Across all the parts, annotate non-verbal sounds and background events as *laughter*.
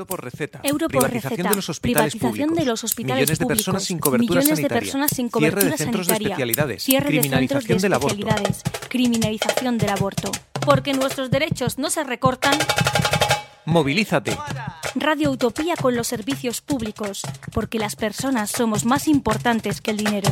Euro por receta. Euro por privatización receta. de los hospitales Privatización públicos. de los hospitales millones de públicos. personas sin cobertura Millones de sanitaria. personas sin Cierre cobertura de centros sanitaria. de especialidades. Cierre de criminalización centros de del aborto. especialidades. Criminalización del aborto. Porque nuestros derechos no se recortan. Movilízate. Radio Utopía con los servicios públicos. Porque las personas somos más importantes que el dinero.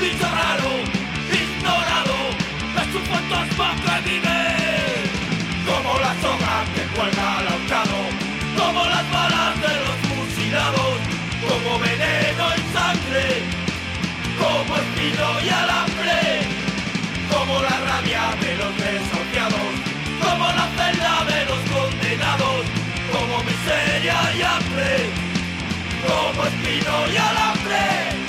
Bicho raro, ignorado, es un fantasma que vive. Como la soga que cuelga al ahorcado, como las balas de los fusilados, como veneno y sangre, como espino y alambre, como la rabia de los desahuciados, como la celda de los condenados, como miseria y hambre, como espino y alambre.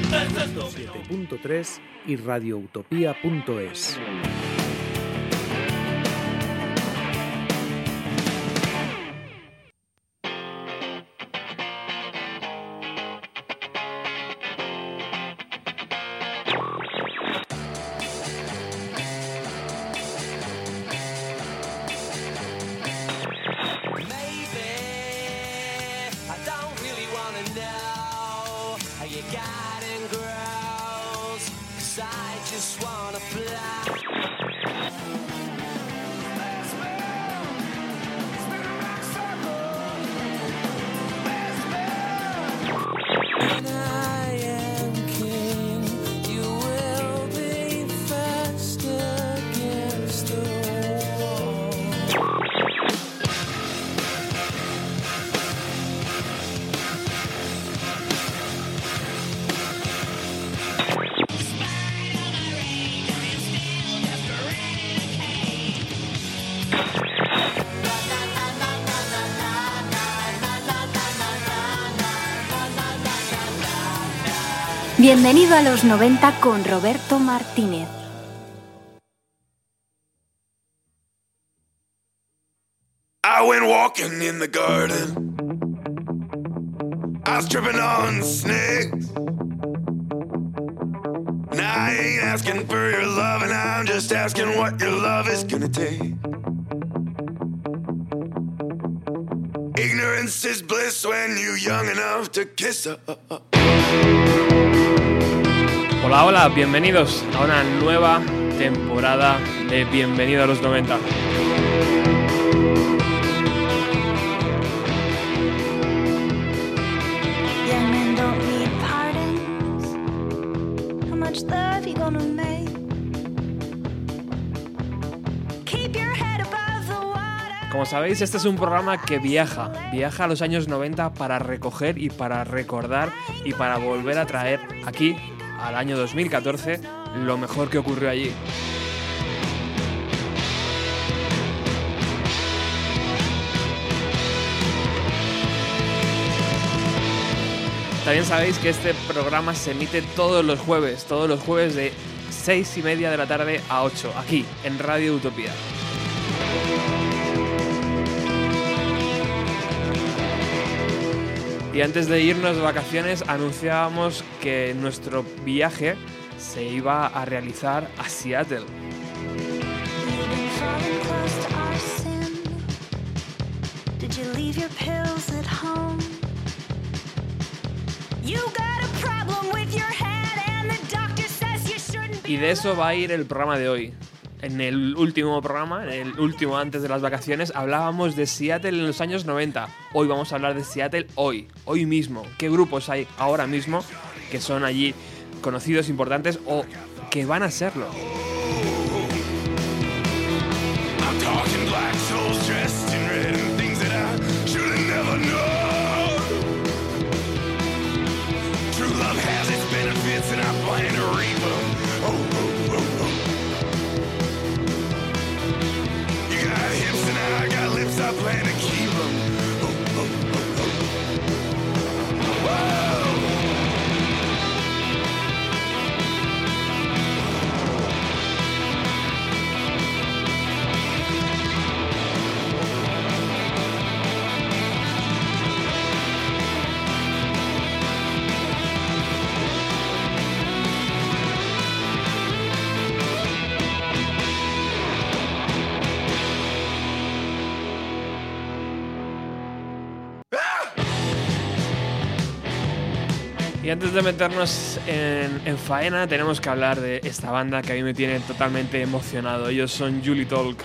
7.3 y radioutopía.es. Bienvenido a los 90 con Roberto Martínez. I went walking in the garden. I was tripping on snakes. Now I ain't asking for your love, and I'm just asking what your love is gonna take. Ignorance is bliss when you're young enough to kiss up. Hola, hola, bienvenidos a una nueva temporada de Bienvenido a los 90. Young men don't need pardons. How much love you gonna make? Keep your head above the water. Como sabéis, este es un programa que viaja, viaja a los años 90 para recoger y para recordar y para volver a traer aquí, al año 2014, lo mejor que ocurrió allí. También sabéis que este programa se emite todos los jueves, todos los jueves de 6 y media de la tarde a 8, aquí, en Radio Utopía. Y antes de irnos de vacaciones anunciábamos que nuestro viaje se iba a realizar a Seattle. Y de eso va a ir el programa de hoy. En el último programa, en el último antes de las vacaciones, hablábamos de Seattle en los años 90. Hoy vamos a hablar de Seattle hoy, hoy mismo. ¿Qué grupos hay ahora mismo que son allí conocidos, importantes o que van a serlo? And I plan to reap them. Atlantic antes de meternos en, en faena, tenemos que hablar de esta banda que a mí me tiene totalmente emocionado. Ellos son Julie Talk.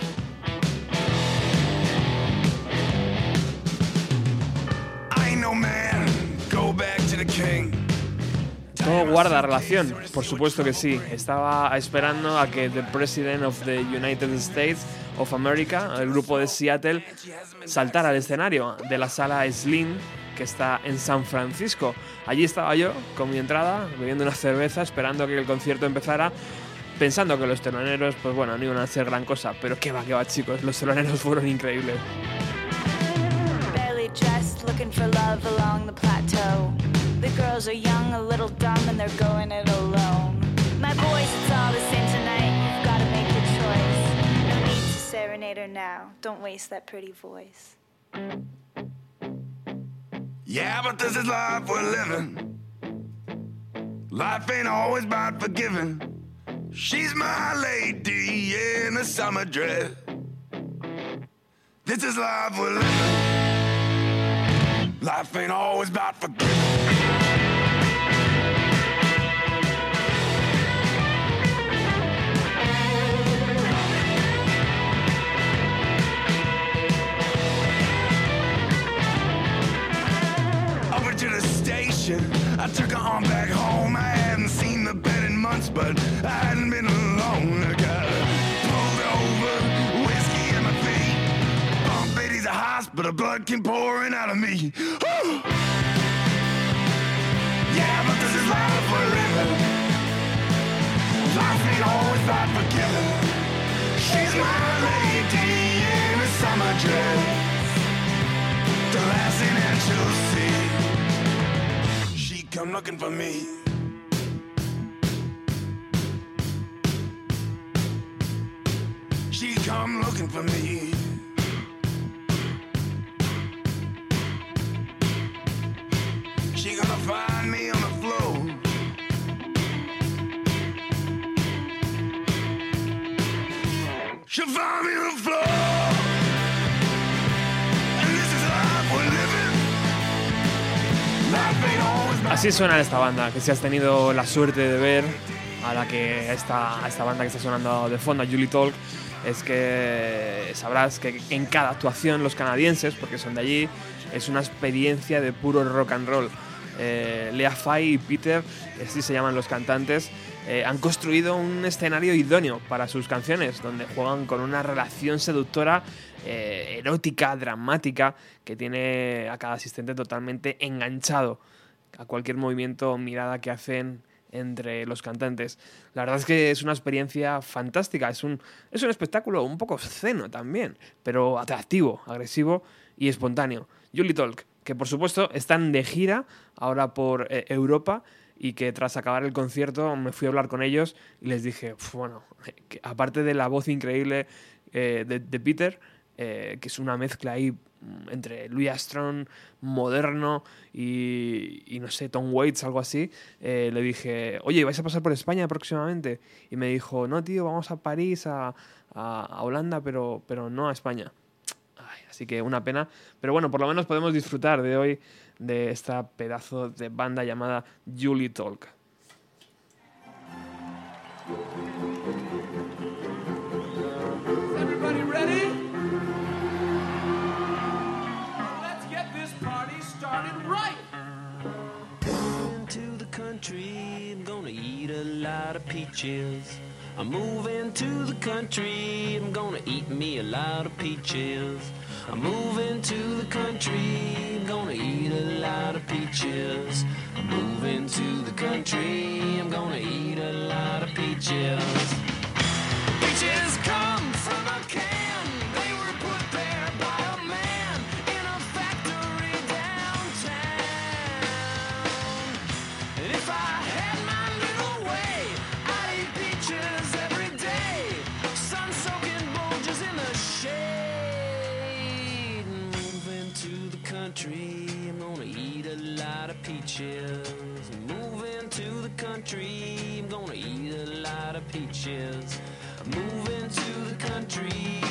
Todo guarda relación, por supuesto que sí. Estaba esperando a que The President of the United States of America, el grupo de Seattle, saltara al escenario de la sala Slim que está en San Francisco. Allí estaba yo con mi entrada, bebiendo una cerveza, esperando que el concierto empezara, pensando que los teloneros, pues bueno, no iban a hacer gran cosa, pero qué va, qué va, chicos, los teloneros *laughs* fueron increíbles. Yeah, but this is life we're living. Life ain't always about forgiving. She's my lady in a summer dress. This is life we're living. Life ain't always about forgiving. Station, I took her on back home. I hadn't seen the bed in months, but I hadn't been alone. I got pulled over, whiskey in my feet. Bump Betty's a hospital, blood came pouring out of me. Yeah, but this is life we're. Life ain't always about forgiving. She's my lady in a summer dress. The last thing that you'll see, come looking for me. She come looking for me. She gonna find me on the floor. She'll find me Así suena esta banda, que si has tenido la suerte de ver a la que esta, a esta banda que está sonando de fondo, a Julie Talk, es que sabrás que en cada actuación los canadienses, porque son de allí, es una experiencia de puro rock and roll. Eh, Lea Fay y Peter, así se llaman los cantantes, eh, han construido un escenario idóneo para sus canciones, donde juegan con una relación seductora, eh, erótica, dramática, que tiene a cada asistente totalmente enganchado a cualquier movimiento o mirada que hacen entre los cantantes. La verdad es que es una experiencia fantástica, es un, es un espectáculo un poco obsceno también, pero atractivo, agresivo y espontáneo. Julie Talk, que por supuesto están de gira ahora por eh, Europa y que tras acabar el concierto me fui a hablar con ellos y les dije, "Uf, bueno, aparte de la voz increíble eh, de, Peter, eh, que es una mezcla ahí entre Louis Armstrong, moderno y, y no sé, Tom Waits, algo así, eh, le dije, oye, ¿vais a pasar por España próximamente? Y me dijo, no, tío, vamos a París, a, a- Holanda, pero, pero no a España. Así que una pena. Pero bueno, por lo menos podemos disfrutar de hoy de esta pedazo de banda llamada Julie Talk. Peaches. I'm moving to the country, I'm gonna eat me a lot of peaches. I'm moving to the country, I'm gonna eat a lot of peaches. I'm moving to the country, I'm gonna eat a lot of peaches. Peaches peaches. Moving to the country, I'm gonna eat a lot of peaches. Moving to the country,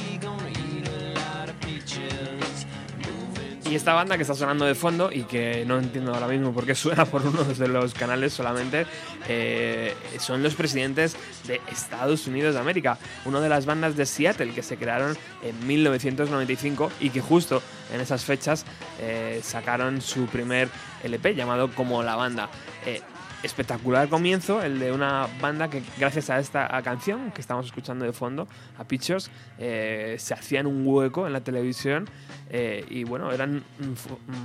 Y esta banda que está sonando de fondo y que no entiendo ahora mismo por qué suena por uno de los canales solamente, eh, son los presidentes de Estados Unidos de América, una de las bandas de Seattle que se crearon en 1995 y que justo en esas fechas eh, sacaron su primer LP llamado Como la Banda. Eh, espectacular comienzo, el de una banda que gracias a esta canción que estamos escuchando de fondo, a Pictures, eh, se hacían un hueco en la televisión eh, y bueno, eran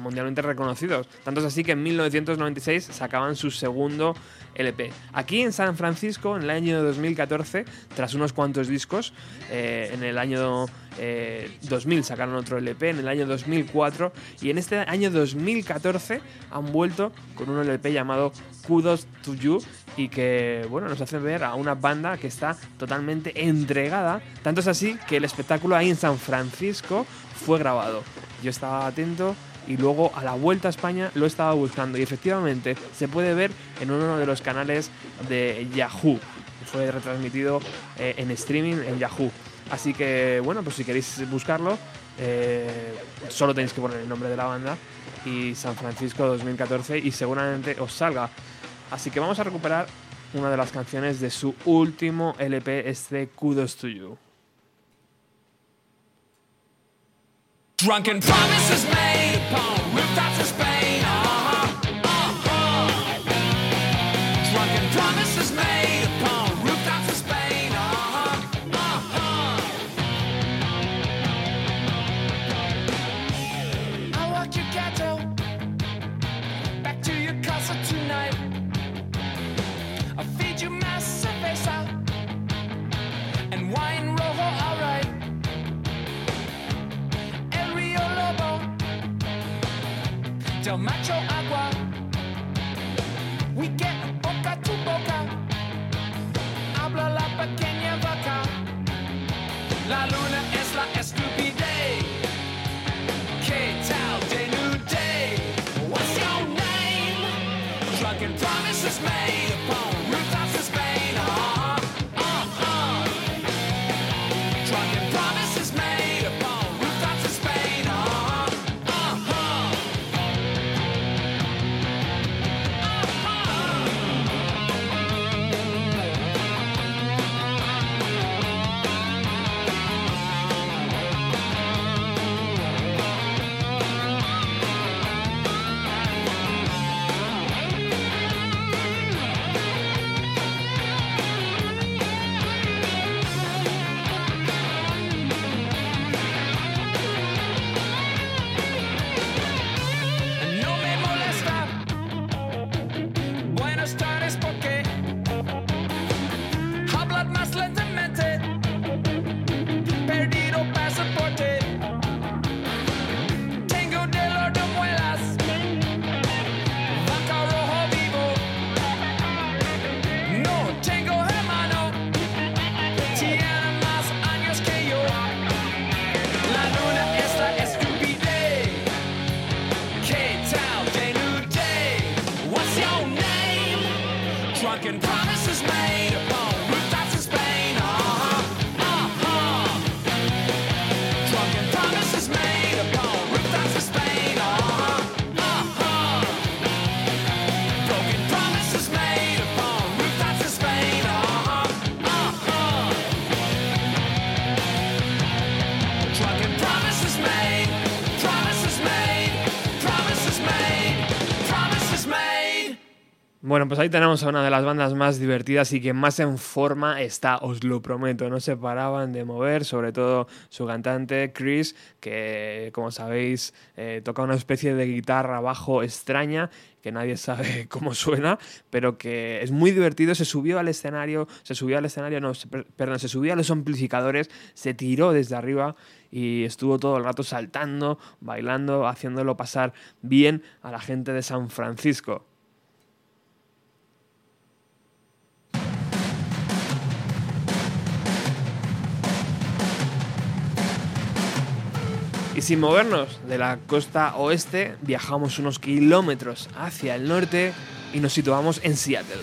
mundialmente reconocidos. Tanto es así que en 1996 sacaban su segundo LP. Aquí en San Francisco, en el año 2014, tras unos cuantos discos, eh, en el año eh, 2000 sacaron otro LP, en el año 2004 y en este año 2014 han vuelto con un LP llamado Kudos to You y que bueno nos hace ver a una banda que está totalmente entregada. Tanto es así que el espectáculo ahí en San Francisco fue grabado. Yo estaba atento y luego a la vuelta a España lo estaba buscando y efectivamente se puede ver en uno de los canales de Yahoo. Fue retransmitido eh, en streaming en Yahoo. Así que bueno, pues si queréis buscarlo, eh, solo tenéis que poner el nombre de la banda y San Francisco 2014 y seguramente os salga. Así que vamos a recuperar una de las canciones de su último LP, este Kudos to You. Drunken promises made Del Bueno, pues ahí tenemos a una de las bandas más divertidas y que más en forma está, os lo prometo. No se paraban de mover, sobre todo su cantante Chris, que como sabéis eh, toca una especie de guitarra bajo extraña que nadie sabe *laughs* cómo suena, pero que es muy divertido. Se subió al escenario, se subió al escenario, no, perdón, se subió a los amplificadores, se tiró desde arriba y estuvo todo el rato saltando, bailando, haciéndolo pasar bien a la gente de San Francisco. Y sin movernos de la costa oeste, viajamos unos kilómetros hacia el norte y nos situamos en Seattle.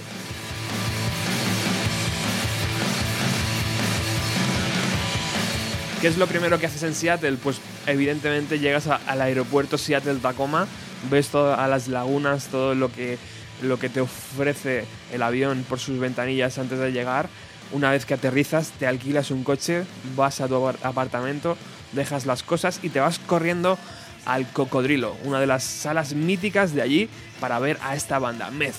¿Qué es lo primero que haces en Seattle? Pues evidentemente llegas al aeropuerto Seattle-Tacoma, ves todas las lagunas, todo lo que, lo que te ofrece el avión por sus ventanillas antes de llegar. Una vez que aterrizas, te alquilas un coche, vas a tu apar- apartamento, dejas las cosas y te vas corriendo al Cocodrilo, una de las salas míticas de allí, para ver a esta banda, Meth.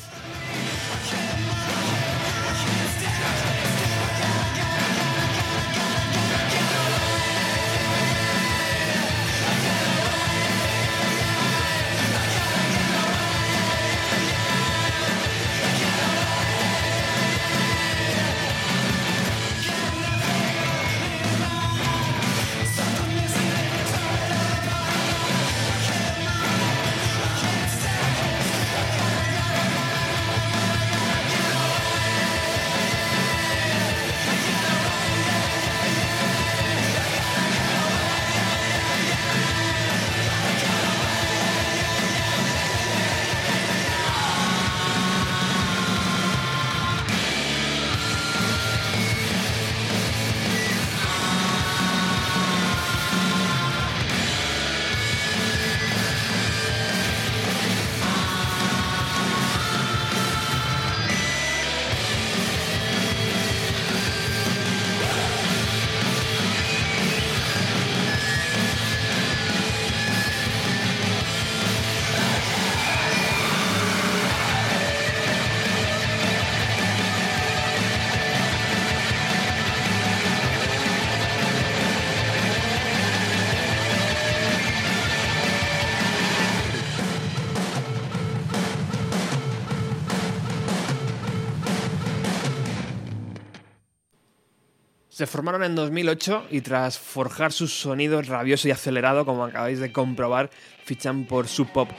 Se formaron en 2008 y tras forjar su sonido rabioso y acelerado, como acabáis de comprobar, fichan por Sub Pop,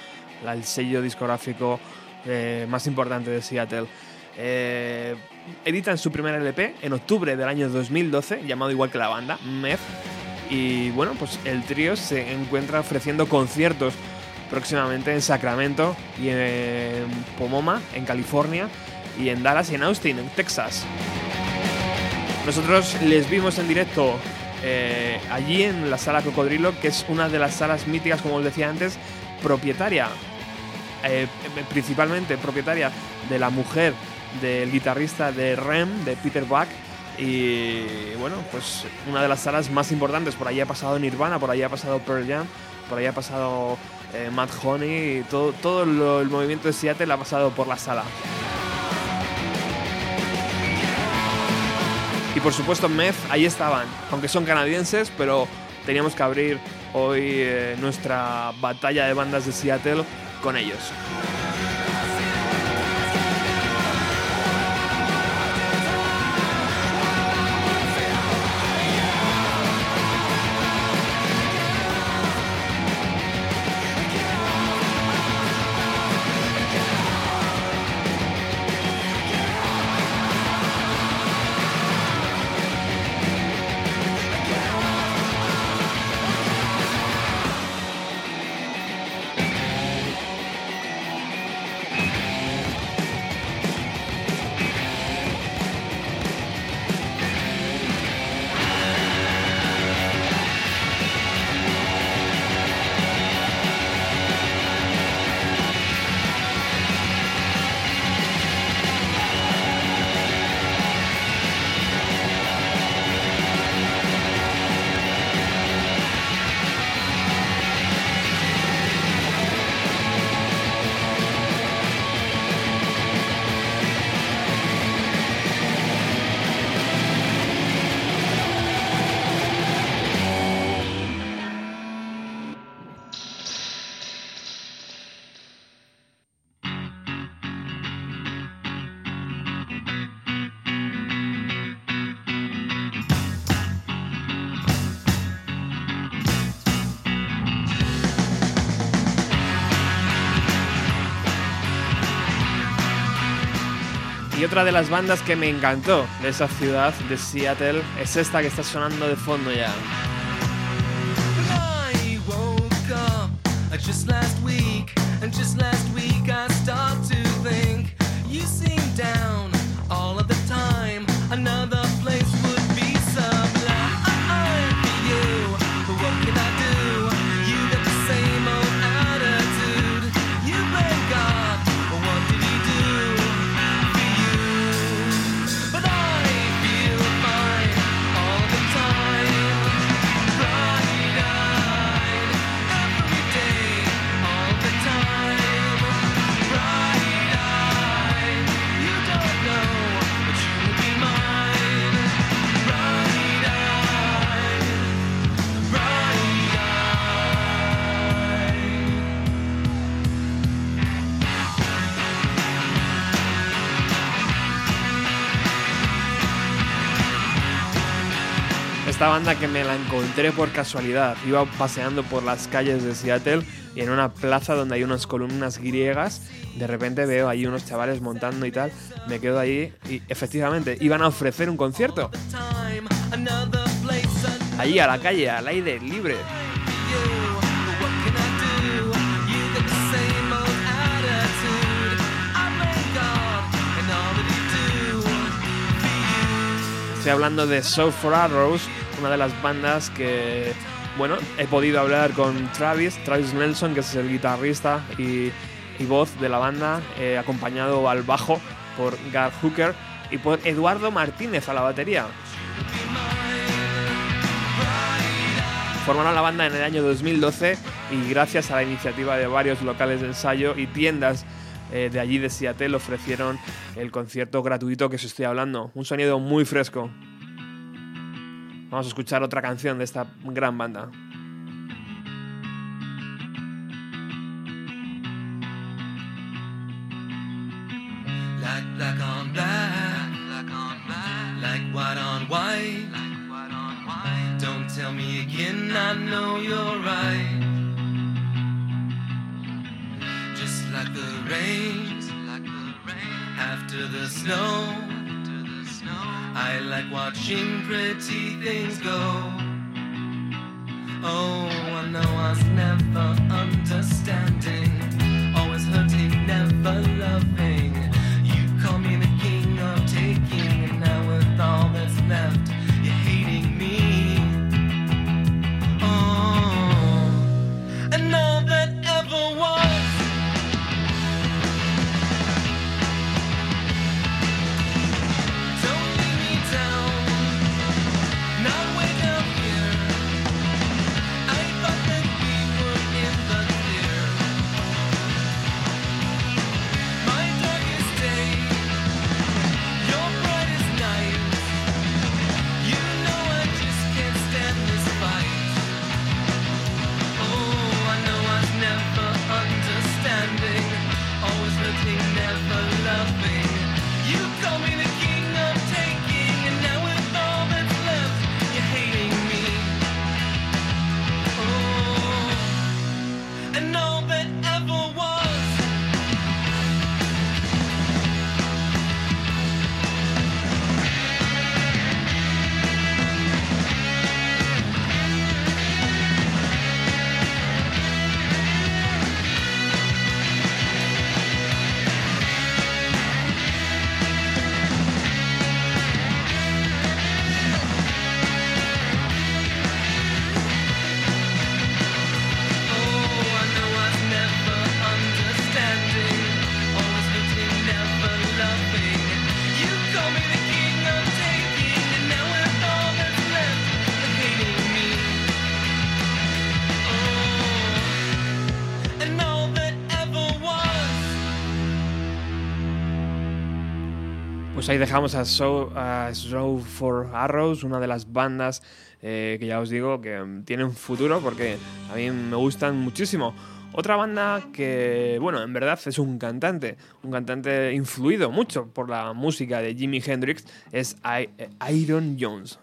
el sello discográfico eh, más importante de Seattle. Eh, editan su primer LP en octubre del año 2012, llamado igual que la banda, Meth. Y bueno, pues el trío se encuentra ofreciendo conciertos próximamente en Sacramento y en Pomoma, en California, y en Dallas y en Austin, en Texas. Nosotros les vimos en directo eh, allí en la sala Cocodrilo, que es una de las salas míticas, como os decía antes, propietaria, eh, principalmente propietaria de la mujer del guitarrista de Rem, de Peter Buck. Y bueno, pues una de las salas más importantes. Por allí ha pasado Nirvana, por allí ha pasado Pearl Jam, por allí ha pasado eh, Matt Honey, todo, todo el movimiento de Seattle ha pasado por la sala. Por supuesto Meth, ahí estaban, aunque son canadienses, pero teníamos que abrir hoy eh, nuestra batalla de bandas de Seattle con ellos. Y otra de las bandas que me encantó de esa ciudad, de Seattle, es esta que está sonando de fondo ya. Esta banda que me la encontré por casualidad. Iba paseando por las calles de Seattle y en una plaza donde hay unas columnas griegas, de repente veo ahí unos chavales montando y tal. Me quedo ahí y efectivamente iban a ofrecer un concierto. Allí a la calle, al aire libre. Estoy hablando de Soul for Arrows, una de las bandas que, bueno, he podido hablar con Travis, Travis Nelson, que es el guitarrista y, y voz de la banda, eh, acompañado al bajo por Gar Hooker y por Eduardo Martínez a la batería. Formaron la banda en el año 2012 y gracias a la iniciativa de varios locales de ensayo y tiendas eh, de allí de Seattle ofrecieron el concierto gratuito que os estoy hablando. Un sonido muy fresco. Vamos a escuchar otra canción de esta gran banda. Like black on black, black on black, like white on white, like white on white. Don't tell me again, I know you're right. Just like the rain, just like the rain after the snow, after the snow. I like watching pretty things go. Oh, I know I was never understanding, always hurting, never loving. You call me the king of taking, and now with all that's left, ahí dejamos a Show, a for Arrows, una de las bandas eh, que ya os digo que mm, tienen futuro porque a mí me gustan muchísimo. Otra banda que, bueno, en verdad es un cantante, un cantante influido mucho por la música de Jimi Hendrix, es eh, Iron Jones.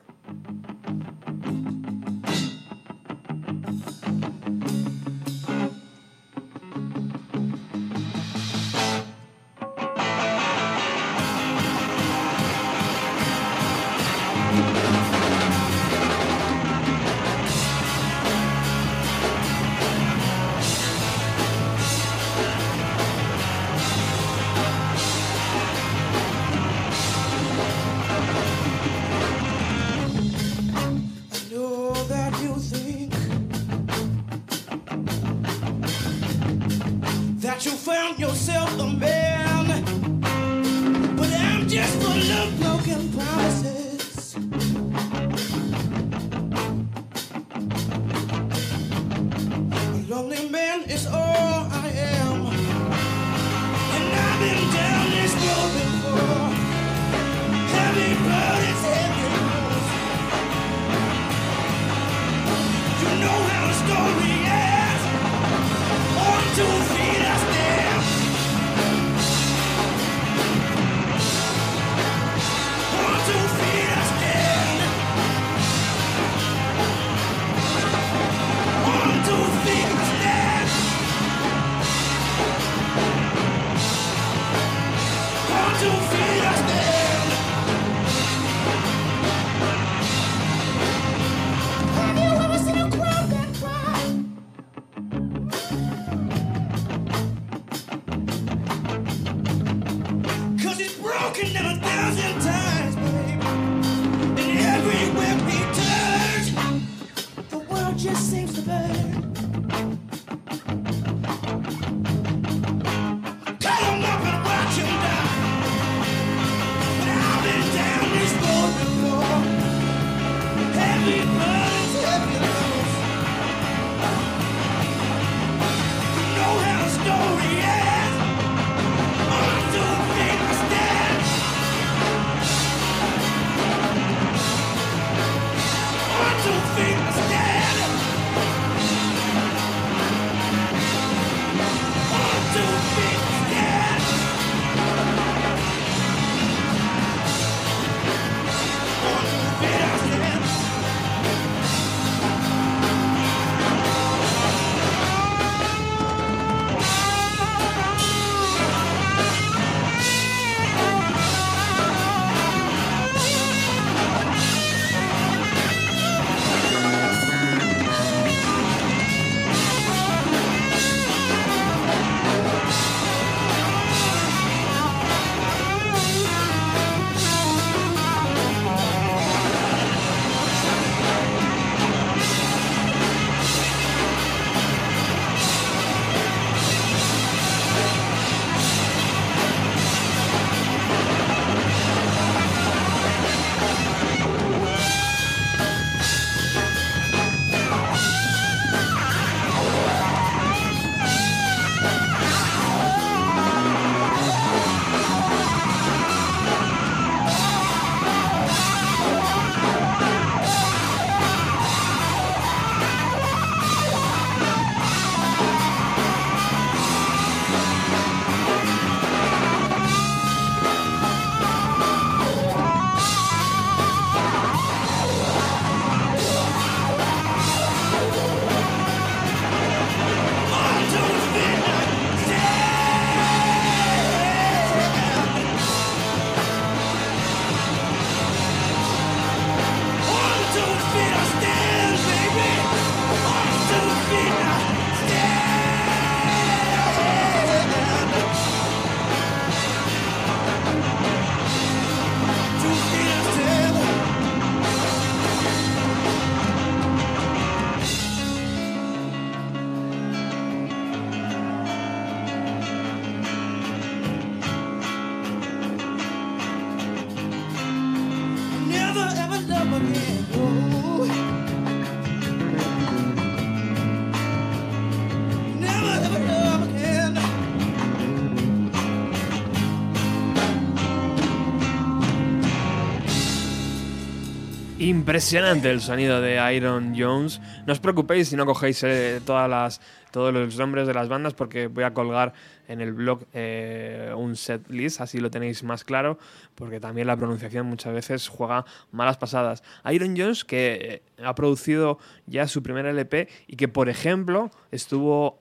Impresionante el sonido de Iron Jones. No os preocupéis si no cogéis eh, todas las, todos los nombres de las bandas porque voy a colgar en el blog eh, un set list, así lo tenéis más claro, porque también la pronunciación muchas veces juega malas pasadas. Iron Jones que eh, ha producido ya su primer LP y que por ejemplo estuvo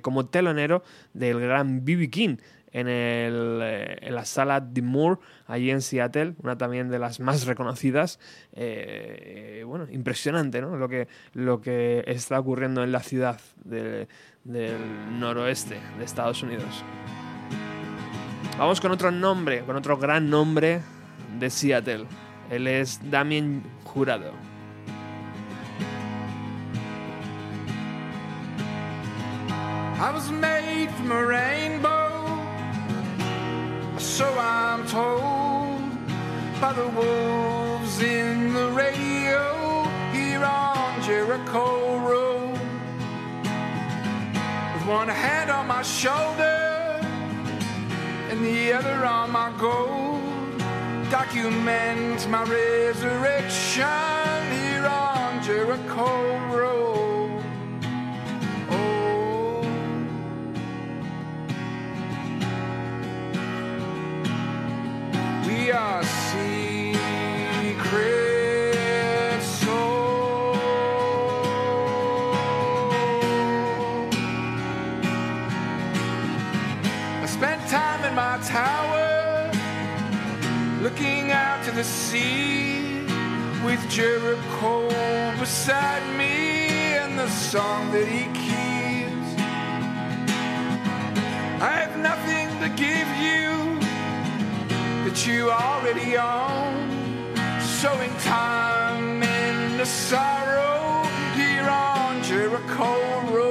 como telonero del gran B.B. King en, el, eh, en la sala The Moore, allí en Seattle, una también de las más reconocidas. Eh, bueno, impresionante, ¿no? Lo que, lo que está ocurriendo en la ciudad de- del noroeste de Estados Unidos. Vamos con otro nombre, con otro gran nombre de Seattle. Él es Damien Jurado. So I'm told by the wolves in the radio here on Jericho Road. With one hand on my shoulder and the other on my gold, document my resurrection here on Jericho Road. Are secret souls. I spent time in my tower, looking out to the sea, with Jericho beside me and the song that he keeps. I have nothing to give you that you already own. Sowing time and the sorrow here on Jericho Road.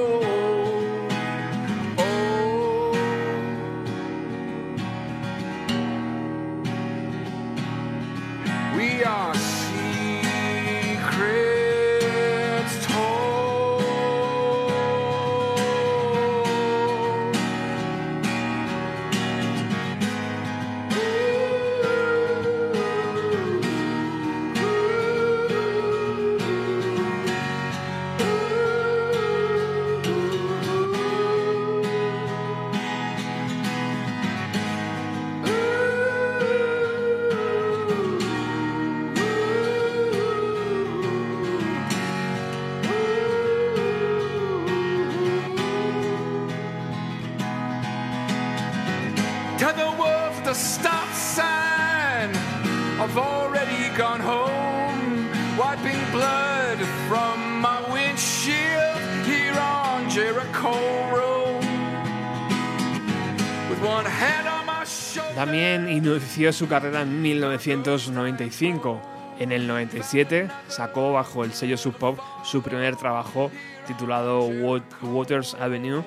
También inició su carrera en 1995. En el 97 sacó bajo el sello Sub Pop su primer trabajo titulado Wat- Waters Avenue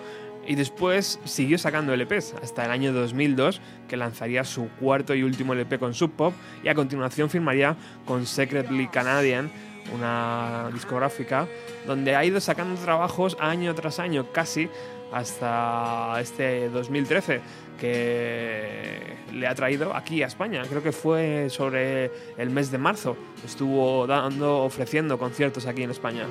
y después siguió sacando LPs hasta el año 2002 que lanzaría su cuarto y último LP con Sub Pop y a continuación firmaría con Secretly Canadian, una discográfica donde ha ido sacando trabajos año tras año casi hasta este 2013 que le ha traído aquí a España. Creo que fue sobre el mes de marzo. Estuvo dando, ofreciendo conciertos aquí en España.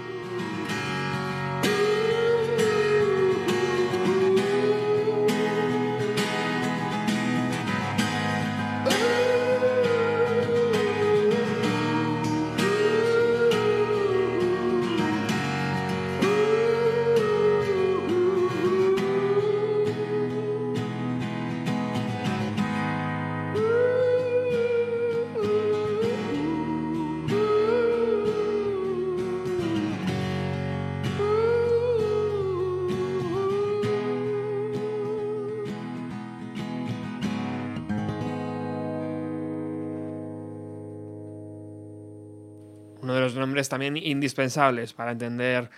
Uno de los nombres también indispensables para entender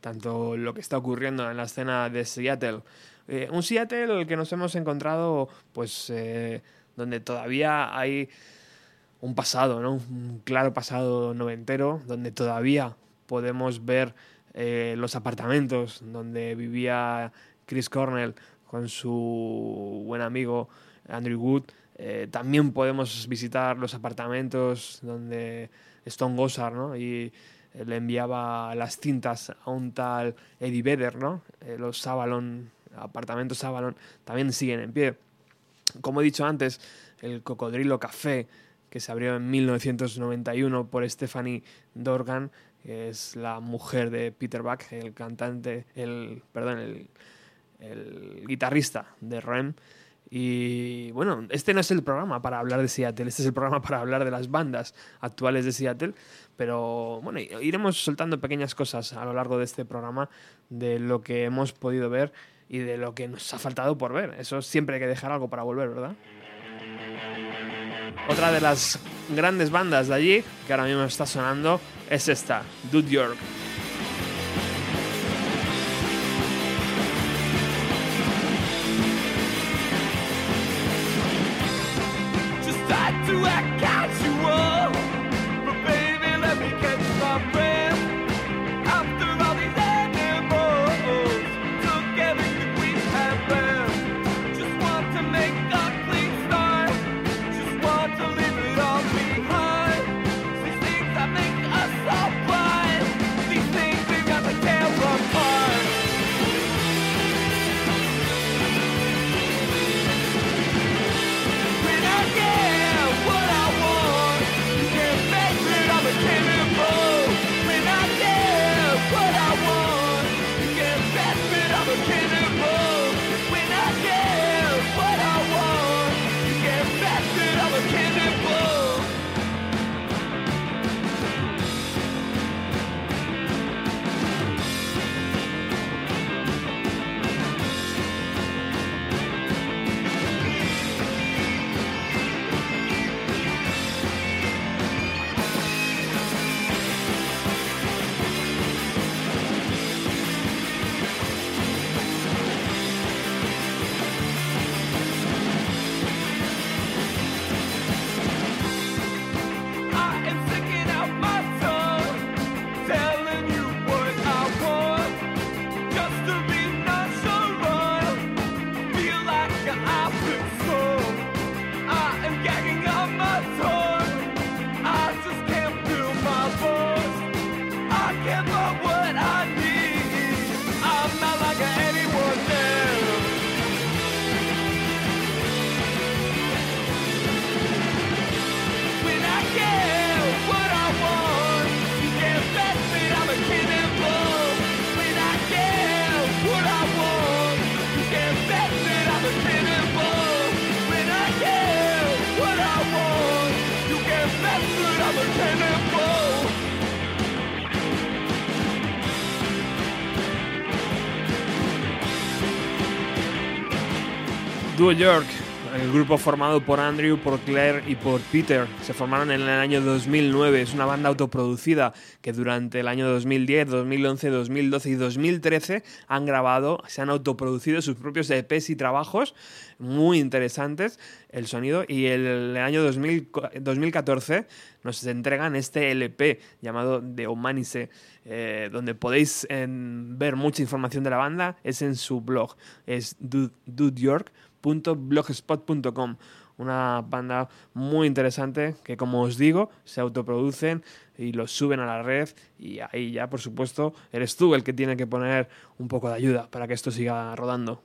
tanto lo que está ocurriendo en la escena de Seattle. Eh, un Seattle que nos hemos encontrado, pues, eh, donde todavía hay un pasado, ¿no? Un claro pasado noventero, donde todavía podemos ver eh, los apartamentos donde vivía Chris Cornell con su buen amigo Andrew Wood. Eh, también podemos visitar los apartamentos donde Stone Gossard, ¿no? Y eh, le enviaba las cintas a un tal Eddie Vedder, ¿no? Eh, los Avalon, apartamentos Avalon, también siguen en pie. Como he dicho antes, el Cocodrilo Café, que se abrió en 1991 por Stephanie Dorgan, que es la mujer de Peter Buck, el cantante, el, perdón, el, el guitarrista de Rem. Y bueno, este no es el programa para hablar de Seattle, este es el programa para hablar de las bandas actuales de Seattle, pero bueno, iremos soltando pequeñas cosas a lo largo de este programa de lo que hemos podido ver y de lo que nos ha faltado por ver. Eso siempre hay que dejar algo para volver, ¿verdad? Otra de las grandes bandas de allí, que ahora mismo está sonando, es esta, Dude York. to act casual, but baby, let me catch my breath. Duo York, el grupo formado por Andrew, por Claire y por Peter, se formaron en el año 2009. Es una banda autoproducida que durante el año 2010, 2011, 2012 y 2013 han grabado, se han autoproducido sus propios EPs y trabajos muy interesantes el sonido y el, año 2000 2014 nos entregan este LP llamado The Humanice eh, donde podéis em, ver mucha información de la banda es en su blog es dude- dudeyork.blogspot.com una banda muy interesante que como os digo se autoproducen y los suben a la red y ahí ya por supuesto eres tú el que tiene que poner un poco de ayuda para que esto siga rodando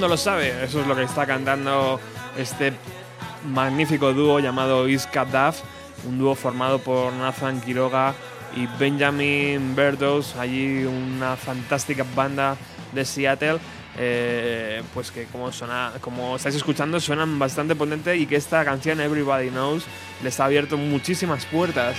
lo sabe, eso es lo que está cantando este magnífico dúo llamado Is Duff, un dúo formado por Nathan Quiroga y Benjamin Berdos, allí una fantástica banda de Seattle. eh, pues que como suena, como estáis escuchando suenan bastante potente y que esta canción Everybody Knows les ha abierto muchísimas puertas.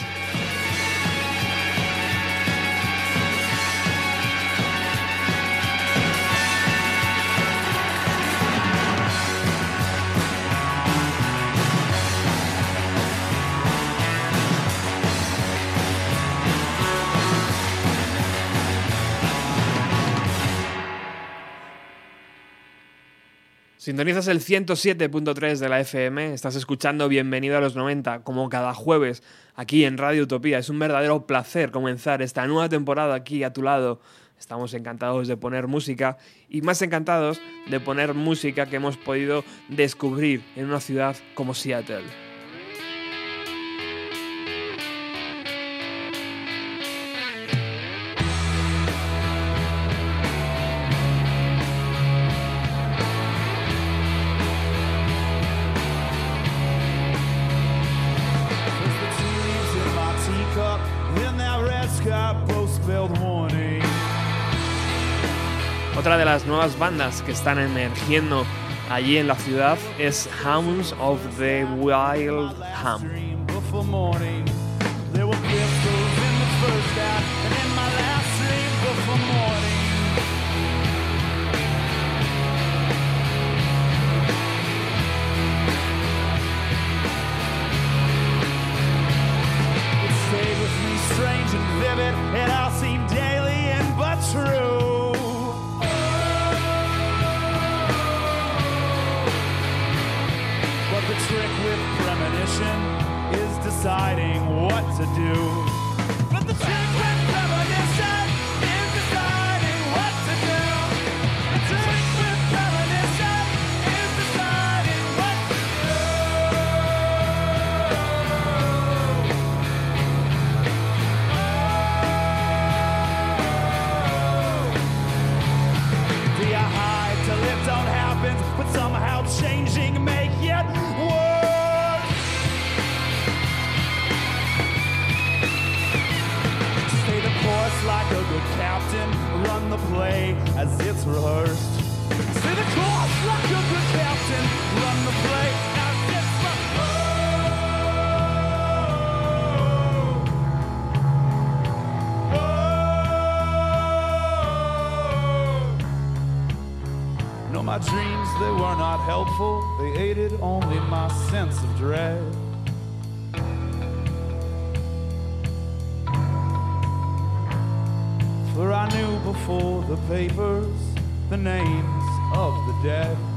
Sintonizas el 107.3 de la FM, estás escuchando Bienvenido a los 90, como cada jueves aquí en Radio Utopía. Es un verdadero placer comenzar esta nueva temporada aquí a tu lado. Estamos encantados de poner música y más encantados de poner música que hemos podido descubrir en una ciudad como Seattle. las nuevas bandas que están emergiendo allí en la ciudad es Hounds of the Wild Ham. It all but true. Deciding what to do. But the trick the play as it's rehearsed. Stay the course like a good captain, run the play as it's rehearsed. No, my dreams, they were not helpful. They aided only my sense of dread. For I knew before the papers the names of the dead.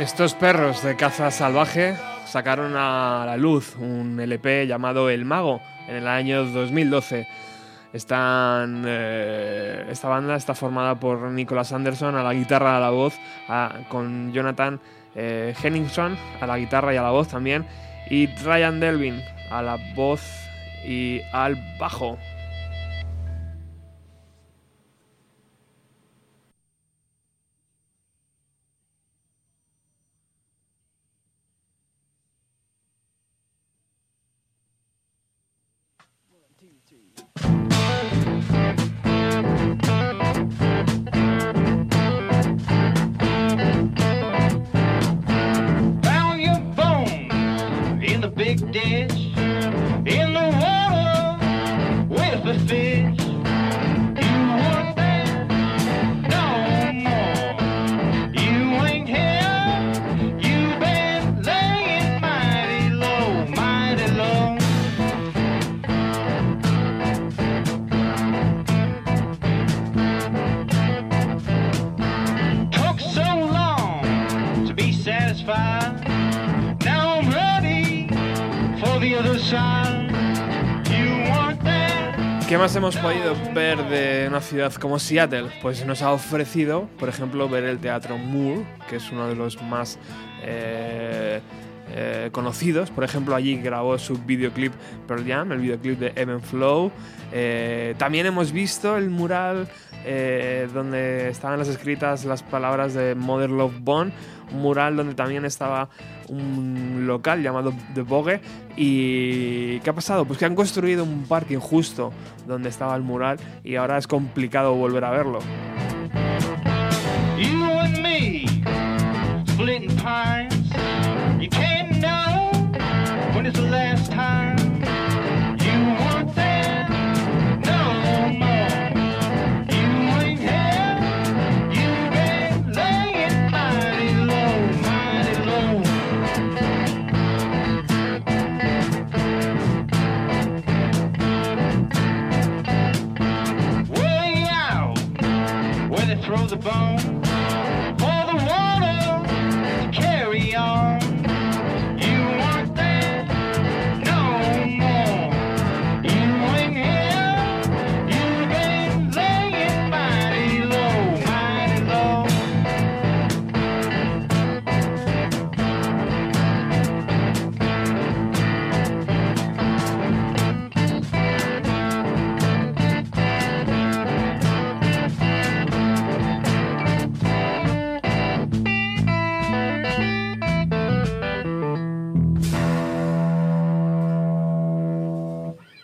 Estos perros de caza salvaje sacaron a la luz un LP llamado El Mago en el año 2012. Están, eh, esta banda está formada por Nicholas Anderson a la guitarra, a la voz, con Jonathan eh, Henningson a la guitarra y a la voz también, y Ryan Delvin a la voz y al bajo. ¿Qué más hemos podido ver de una ciudad como Seattle? Pues nos ha ofrecido, por ejemplo, ver el Teatro Moore, que es uno de los más eh, eh, conocidos. Por ejemplo, allí grabó su videoclip Pearl Jam, el videoclip de Evan Flow. Eh, también hemos visto el mural eh, donde estaban las escritas las palabras de Mother Love Bone, un mural donde también estaba un local llamado The Vogue. ¿Y qué ha pasado? Pues que han construido un parking justo donde estaba el mural y ahora es complicado volver a verlo. Where they throw the bone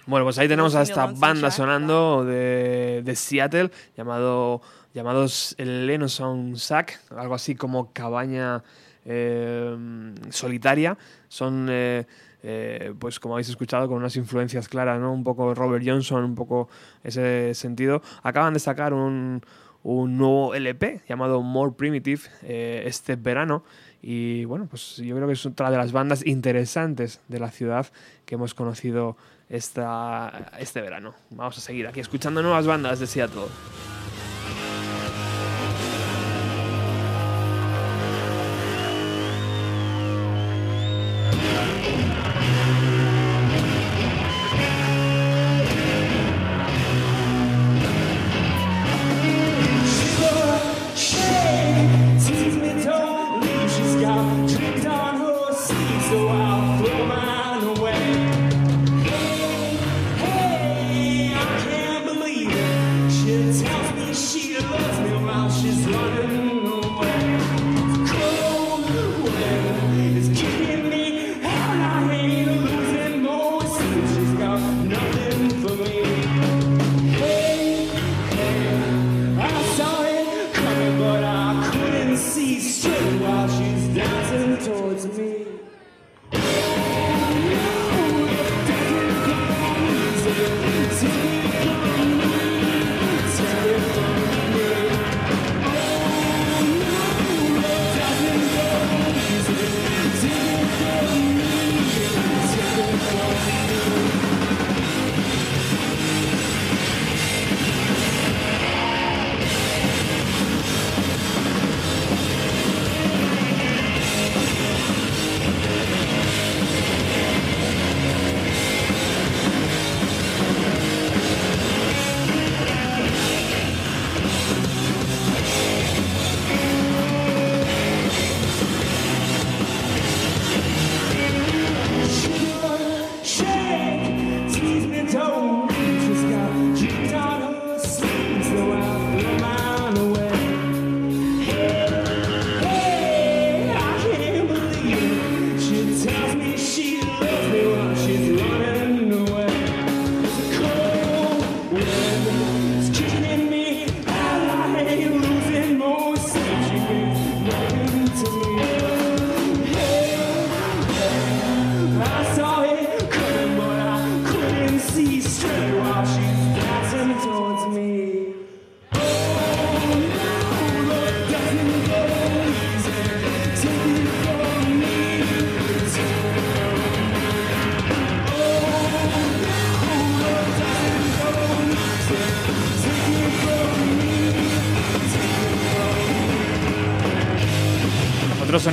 Bueno, pues ahí tenemos a esta banda sonando de, de Seattle, llamado, llamados Leno Sound Sack, algo así como cabaña eh, solitaria. Son, eh, eh, pues como habéis escuchado, con unas influencias claras, ¿no? Un poco Robert Johnson, un poco ese sentido. Acaban de sacar un, un nuevo LP llamado More Primitive este verano. Y bueno, pues yo creo que es otra de las bandas interesantes de la ciudad que hemos conocido esta, este verano. Vamos a seguir aquí escuchando nuevas bandas de Seattle.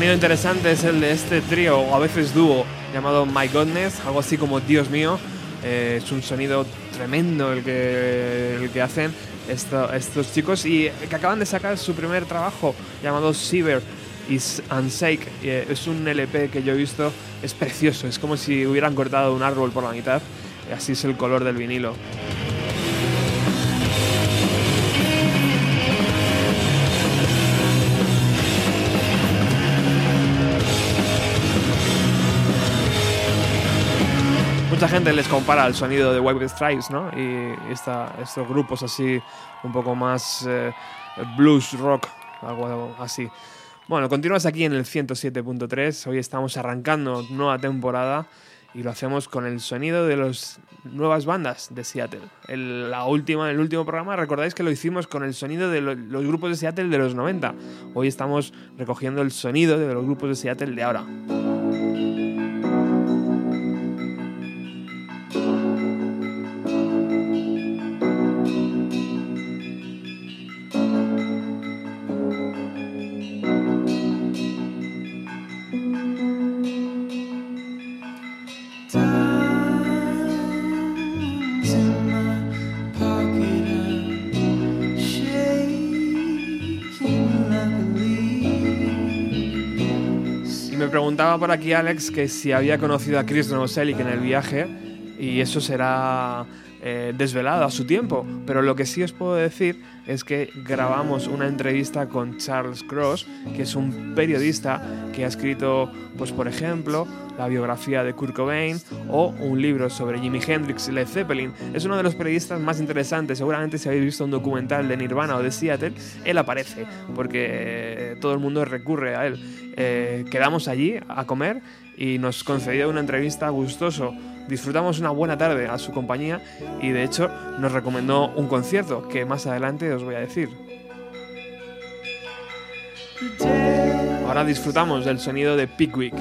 Sonido interesante es el de este trío, o a veces dúo, llamado My Godness, algo así como Dios mío. Eh, es un sonido tremendo el que, el que hacen esto- estos chicos y que acaban de sacar su primer trabajo llamado Sever is Unsake. Eh, Es un LP que yo he visto, es precioso, es como si hubieran cortado un árbol por la mitad, así es el color del vinilo. Mucha gente les compara el sonido de White Stripes, ¿no? Y, esta- estos grupos así, un poco más eh, blues rock, algo así. Bueno, continúas aquí en el 107.3. Hoy estamos arrancando nueva temporada y lo hacemos con el sonido de las nuevas bandas de Seattle. El, la última, el último programa, recordáis que lo hicimos con el sonido de lo- los grupos de Seattle de los 90. Hoy estamos recogiendo el sonido de los grupos de Seattle de ahora. Preguntaba por aquí Alex que si había conocido a Chris Novoselic en el viaje y eso será eh, desvelado a su tiempo. Pero lo que sí os puedo decir es que grabamos una entrevista con Charles Cross, que es un periodista que ha escrito, pues por ejemplo, la biografía de Kurt Cobain o un libro sobre Jimi Hendrix y Led Zeppelin. Es uno de los periodistas más interesantes. Seguramente si habéis visto un documental de Nirvana o de Seattle, él aparece, porque eh, todo el mundo recurre a él. Eh, quedamos allí a comer y nos concedió una entrevista gustoso. Disfrutamos una buena tarde a su compañía y de hecho nos recomendó un concierto que más adelante os voy a decir. Ahora disfrutamos del sonido de Pickwick.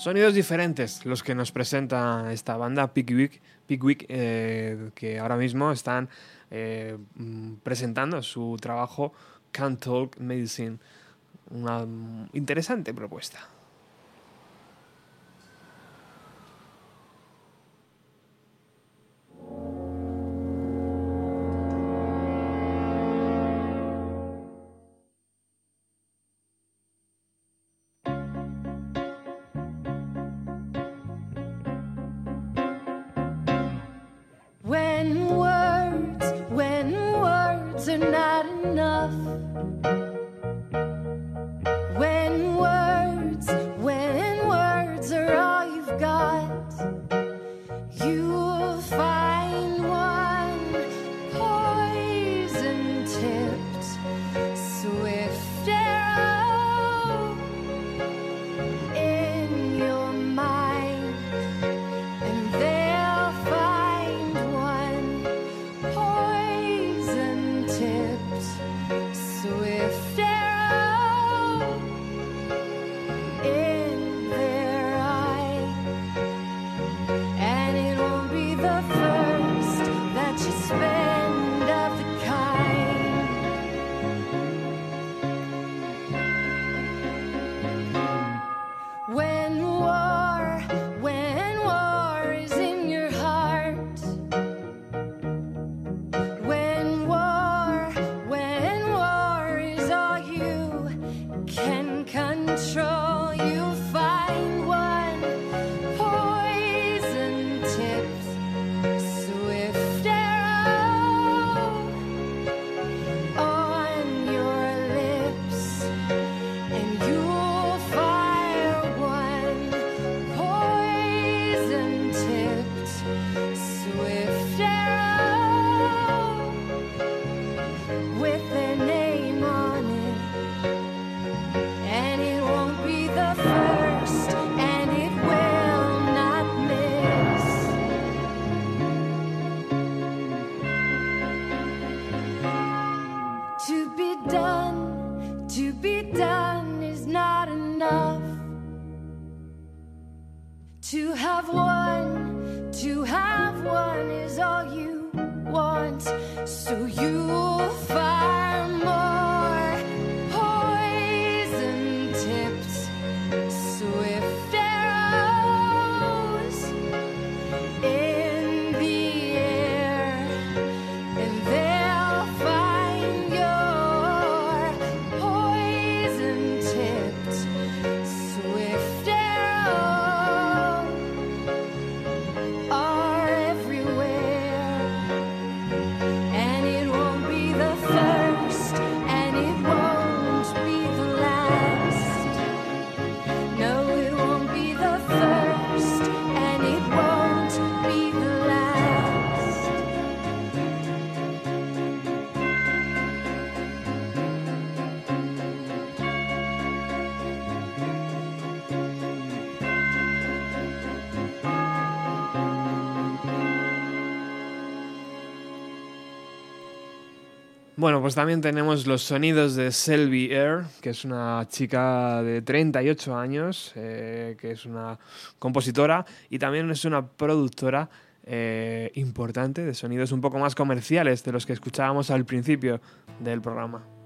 Sonidos diferentes los que nos presenta esta banda, Pickwick, Pickwick eh, que ahora mismo están eh, mm, presentando su trabajo Can't Talk Medicine. Una mm, interesante propuesta. Bueno, pues también tenemos los sonidos de Selby Air, que es una chica de 38 años, eh, que es una compositora y también es una productora eh, importante de sonidos un poco más comerciales de los que escuchábamos al principio del programa.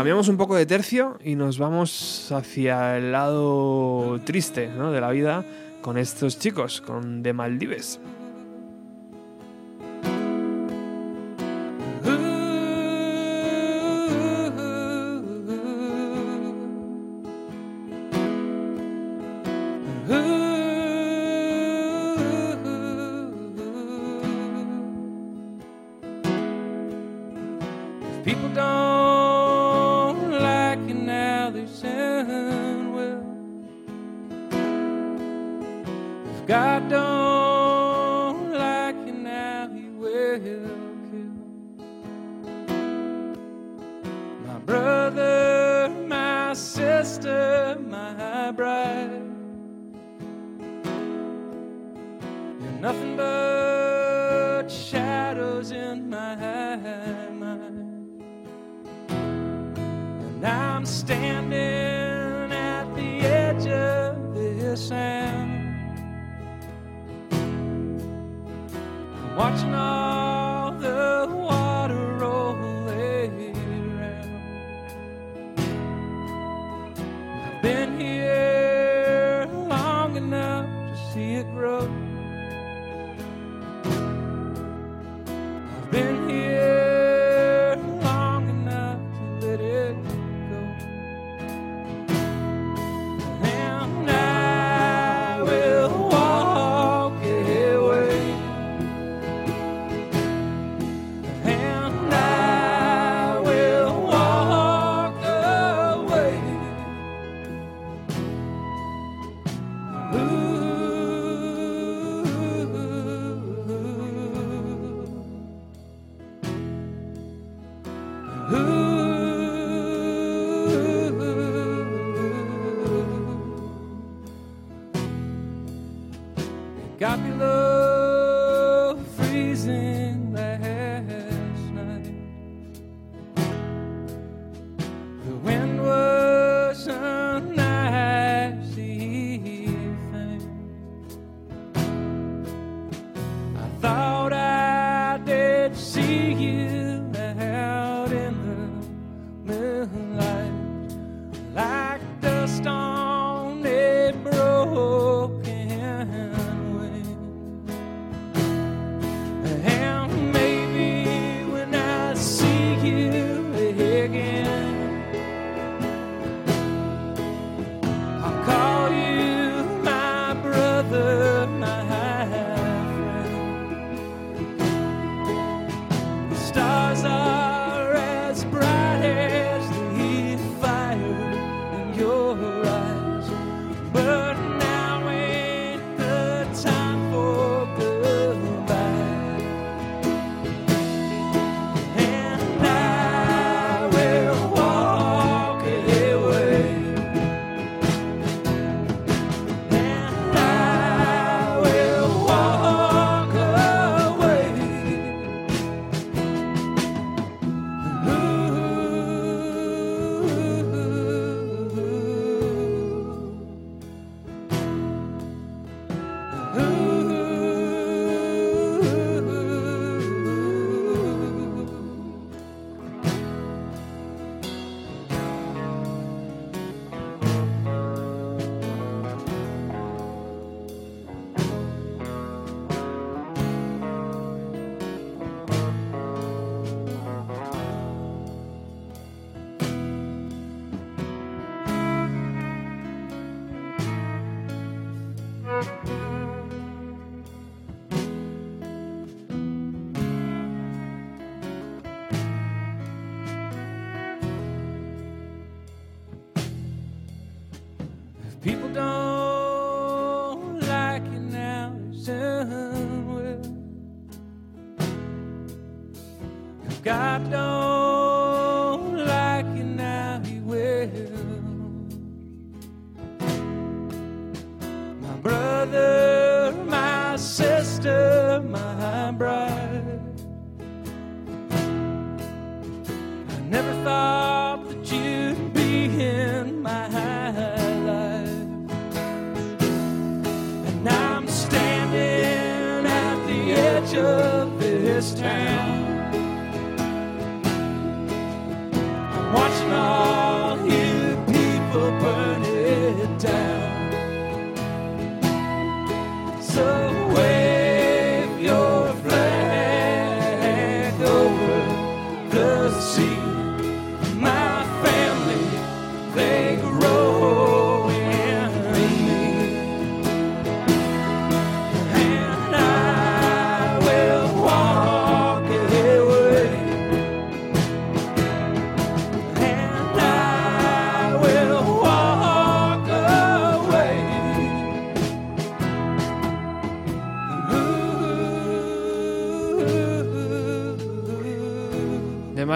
Cambiamos un poco de tercio y nos vamos hacia el lado triste ¿no? de la vida con estos chicos, con The Maldives.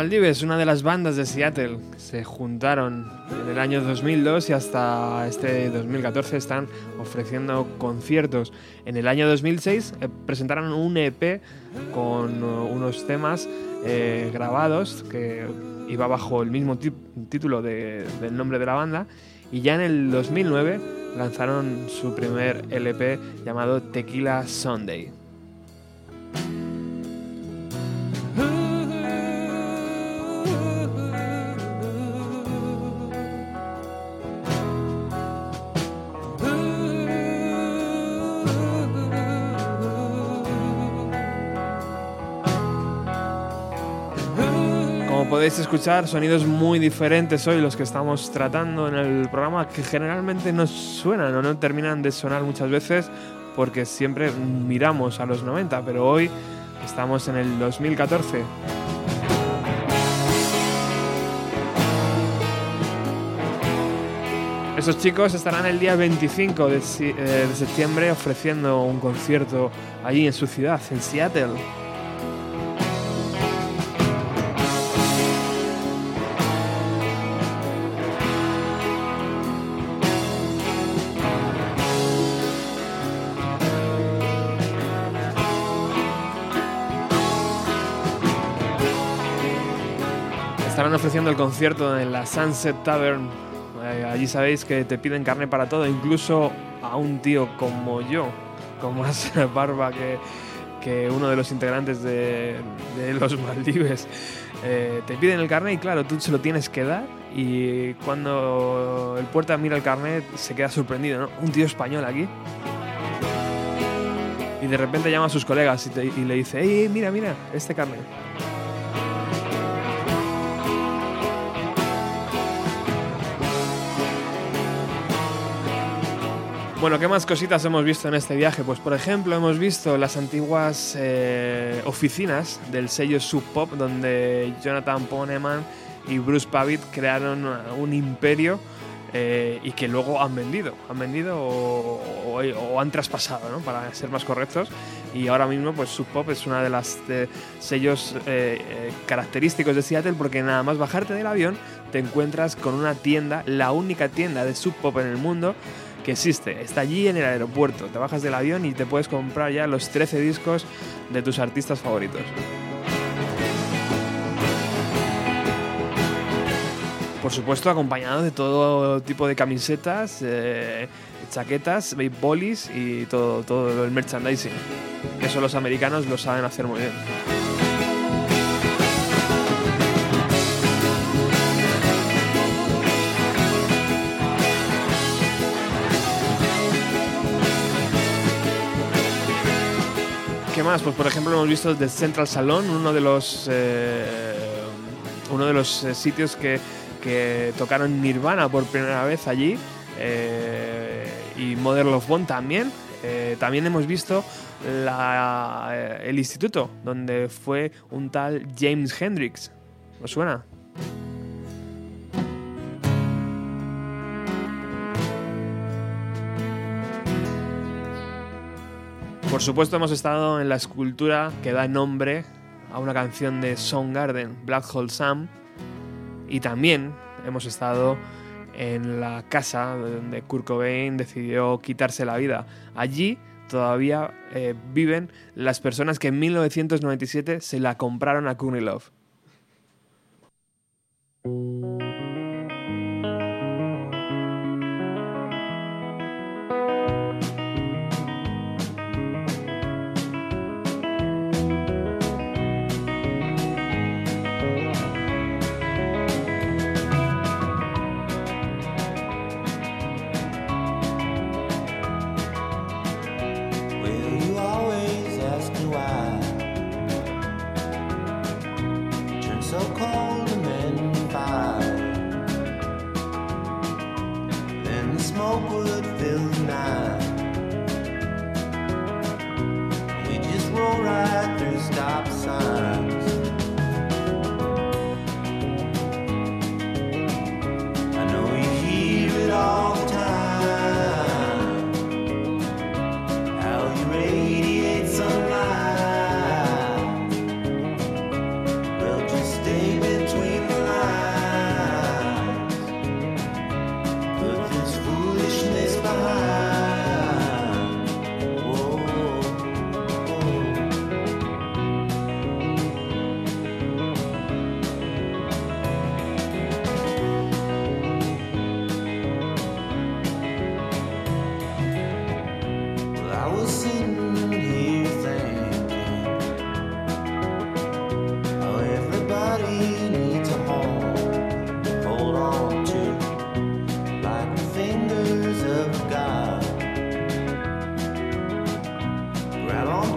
Maldives, una de las bandas de Seattle, se juntaron en el año 2002 y hasta este 2014 están ofreciendo conciertos. En el año 2006 eh, presentaron un EP con uh, unos temas eh, grabados que iba bajo el mismo título de- del nombre de la banda y ya en el 2009 lanzaron su primer LP llamado Tequila Sunday. Podéis escuchar, sonidos muy diferentes hoy los que estamos tratando en el programa que generalmente no suenan o no terminan de sonar muchas veces porque siempre miramos a los 90, pero hoy estamos en el 2014. Esos chicos estarán el día 25 de, si- eh, de septiembre ofreciendo un concierto allí en su ciudad, en Seattle. Ofreciendo el concierto en la Sunset Tavern. Eh, allí sabéis que te piden carne para todo, incluso a un tío como yo, con más *laughs* barba que, que uno de los integrantes de, de los *laughs* Maldives. Eh, te piden el carnet y claro, tú se lo tienes que dar y cuando el puerta mira el carnet se queda sorprendido, ¿no? Un tío español aquí. Y de repente llama a sus colegas y, te- y le dice, ¡Ey, mira, mira, este carnet! Bueno, ¿qué más cositas hemos visto en este viaje? Pues por ejemplo hemos visto las antiguas eh, oficinas del sello Sub Pop donde Jonathan Poneman y Bruce Pavitt crearon un imperio eh, y que luego han vendido, han vendido o, o- o han traspasado, ¿no? para ser más correctos. Y ahora mismo pues Sub Pop es una de las eh, sellos eh, eh, característicos de Seattle porque nada más bajarte del avión te encuentras con una tienda, la única tienda de Sub Pop en el mundo que existe. Está allí en el aeropuerto. Te bajas del avión y te puedes comprar ya los 13 discos de tus artistas favoritos. Por supuesto, acompañado de todo tipo de camisetas, eh, chaquetas, bolis y todo, todo el merchandising. Eso los americanos lo saben hacer muy bien. Pues por ejemplo hemos visto The Central Salon, uno de los eh, uno de los eh, sitios que, que tocaron Nirvana por primera vez allí eh, y Modern Love Bone también. También hemos visto el instituto donde fue un tal James Hendrix. ¿Os suena? Por supuesto hemos estado en la escultura que da nombre a una canción de Soundgarden, Black Hole Sam, y también hemos estado en la casa donde Kurt Cobain decidió quitarse la vida. Allí todavía eh, viven las personas que en 1997 se la compraron a Courtney Love.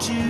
you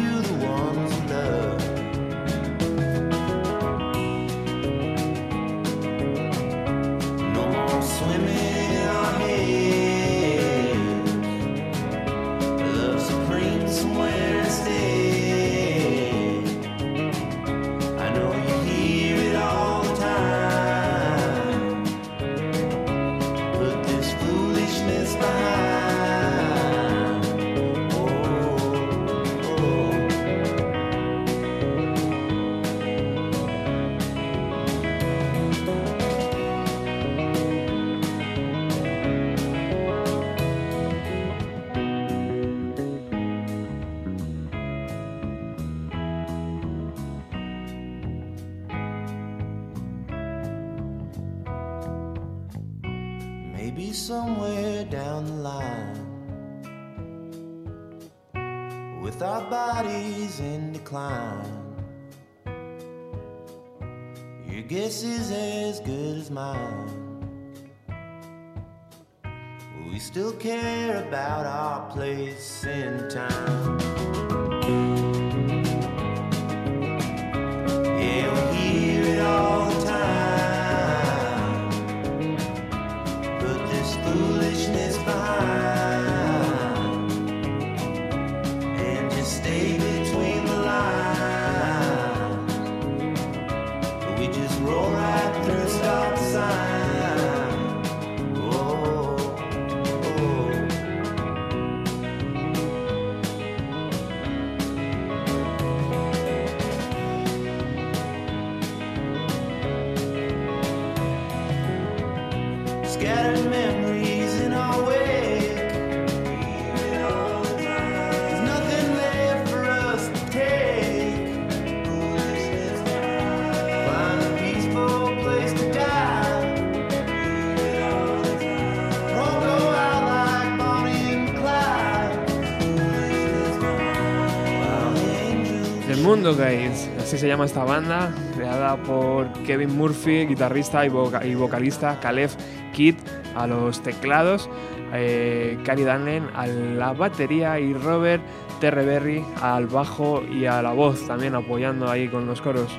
se llama esta banda, creada por Kevin Murphy, guitarrista y, voca- y vocalista, Caleb Kidd a los teclados, eh, Cary Danlen a la batería y Robert Terreberry al bajo y a la voz también apoyando ahí con los coros.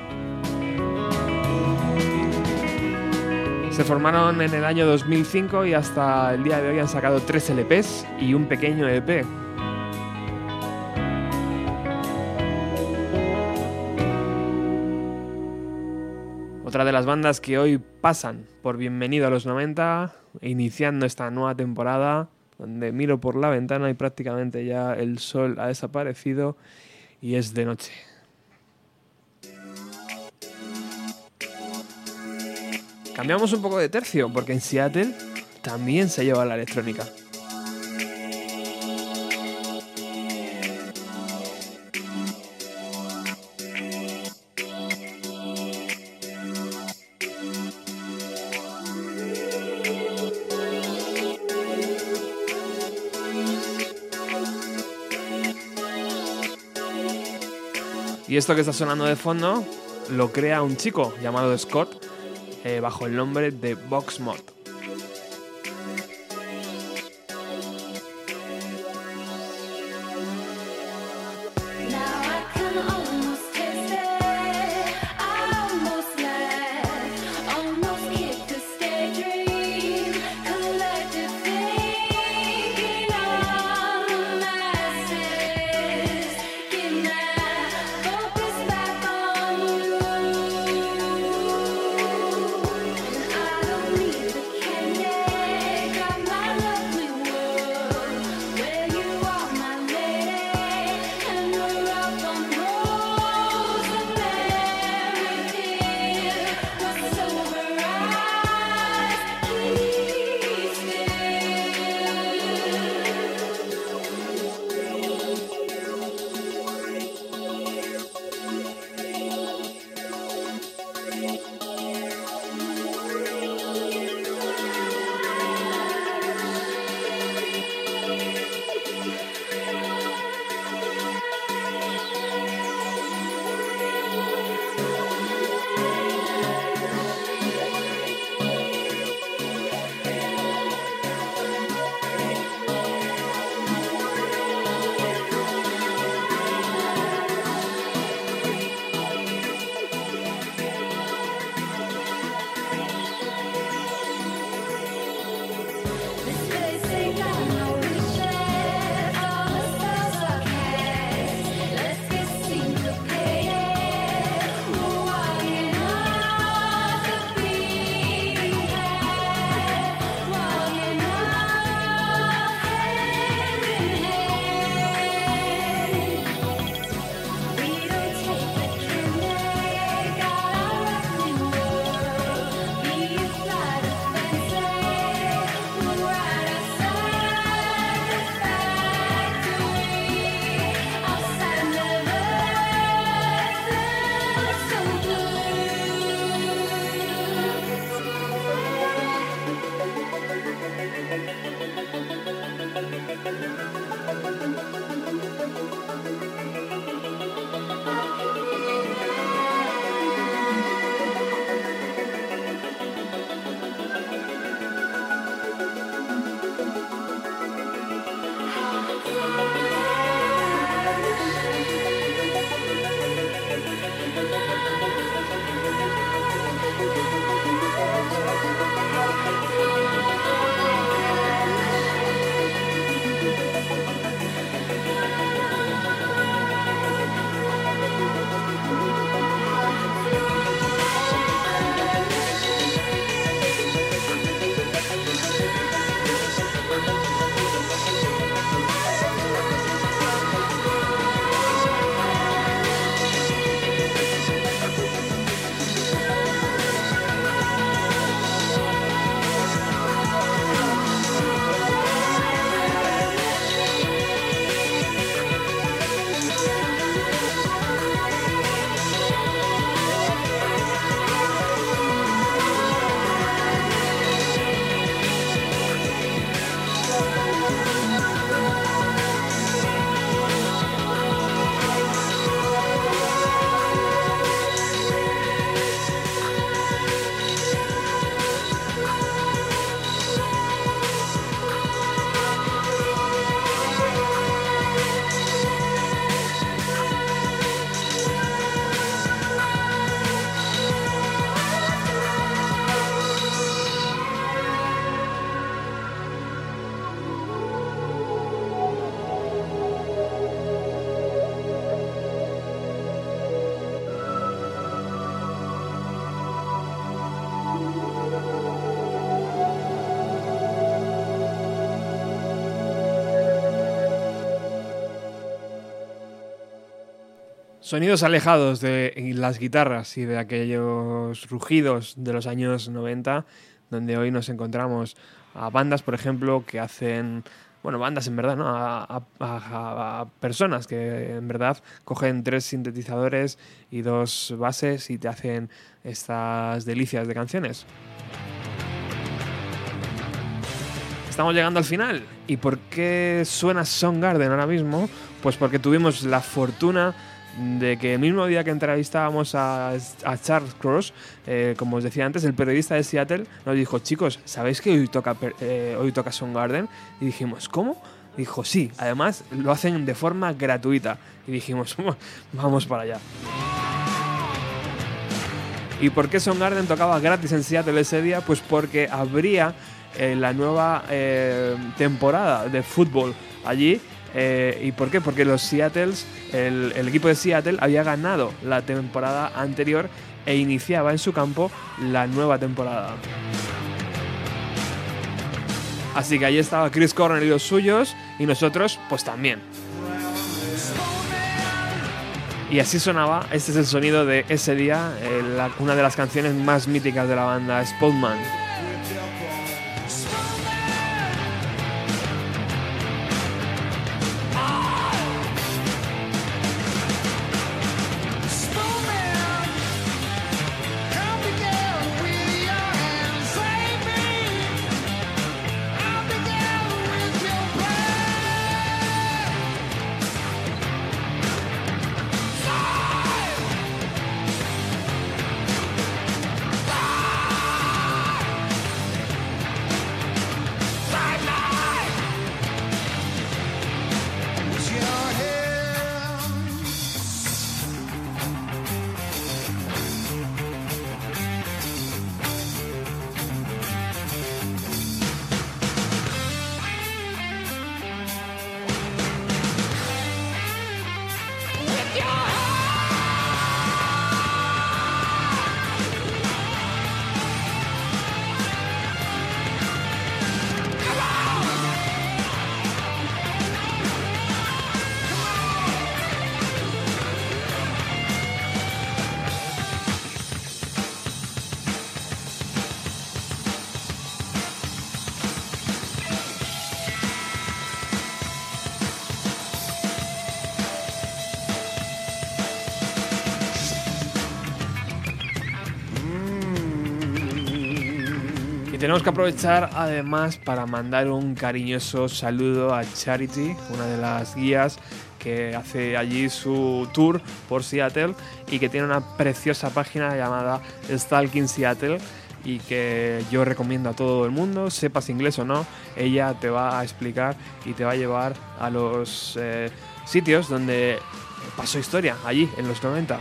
Se formaron en el año 2005 y hasta el día de hoy han sacado tres LPs y un pequeño EP. De las bandas que hoy pasan por Bienvenido a los 90, iniciando esta nueva temporada, donde miro por la ventana y prácticamente ya el sol ha desaparecido y es de noche. Cambiamos un poco de tercio, porque en Seattle también se lleva la electrónica. Esto que está sonando de fondo lo crea un chico llamado Scott eh, bajo el nombre de Voxmod. Sonidos alejados de las guitarras y de aquellos rugidos de los años 90, donde hoy nos encontramos a bandas, por ejemplo, que hacen, bueno, bandas en verdad, ¿no? A, a- personas que en verdad cogen tres sintetizadores y dos bases y te hacen estas delicias de canciones. Estamos llegando al final. ¿Y por qué suena Soundgarden ahora mismo? Pues porque tuvimos la fortuna de que el mismo día que entrevistábamos a, Charles Cross, eh, como os decía antes, el periodista de Seattle nos dijo, chicos, ¿sabéis que hoy toca, eh, hoy toca Soundgarden? Y dijimos, ¿cómo? Dijo, sí, además lo hacen de forma gratuita. Y dijimos, vamos para allá. ¿Y por qué Soundgarden tocaba gratis en Seattle ese día? Pues porque habría eh, la nueva eh, temporada de fútbol allí. Eh, ¿Y por qué? Porque los Seattles, el, equipo de Seattle había ganado la temporada anterior e iniciaba en su campo la nueva temporada. Así que ahí estaba Chris Cornell y los suyos, y nosotros, pues también. Y así sonaba, este es el sonido de ese día, eh, una de las canciones más míticas de la banda, Spotman. Aprovechar además para mandar un cariñoso saludo a Charity, una de las guías que hace allí su tour por Seattle y que tiene una preciosa página llamada Stalking Seattle y que yo recomiendo a todo el mundo, sepas inglés o no, ella te va a explicar y te va a llevar a los eh, sitios donde pasó historia, allí en los 90.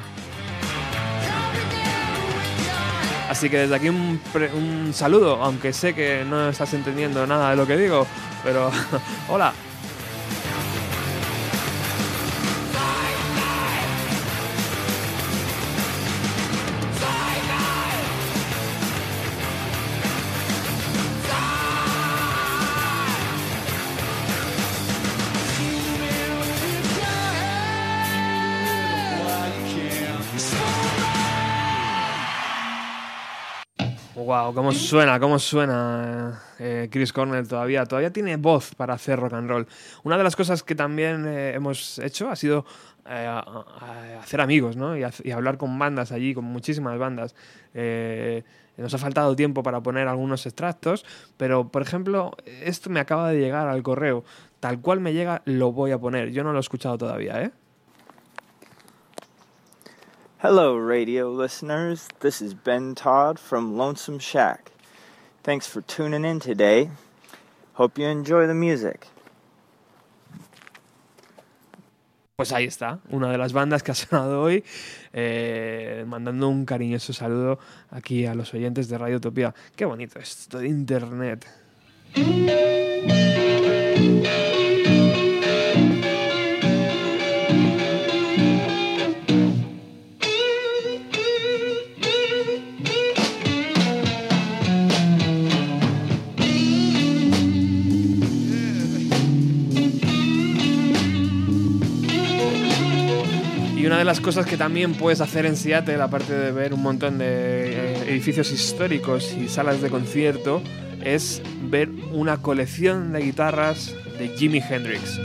Así que desde aquí un, un saludo, aunque sé que no estás entendiendo nada de lo que digo, pero *laughs* hola. Wow, cómo suena, cómo suena eh, Chris Cornell todavía. Todavía tiene voz para hacer rock and roll. Una de las cosas que también eh, hemos hecho ha sido eh, hacer amigos, ¿no? Y, y hablar con bandas allí, con muchísimas bandas. Nos ha faltado tiempo para poner algunos extractos, pero por ejemplo, esto me acaba de llegar al correo. Tal cual me llega, lo voy a poner. Yo no lo he escuchado todavía, ¿eh? Hello, radio listeners. This is Ben Todd from Lonesome Shack. Thanks for tuning in today. Hope you enjoy the music. Pues ahí está, una de las bandas que ha sonado hoy, eh, mandando un cariñoso saludo aquí a los oyentes de Radio Utopía. Qué bonito esto de Internet. Las cosas que también puedes hacer en Seattle, aparte de ver un montón de eh, edificios históricos y salas de concierto, es ver una colección de guitarras de Jimi Hendrix.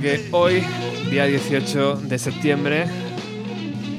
Porque hoy, día 18 de septiembre,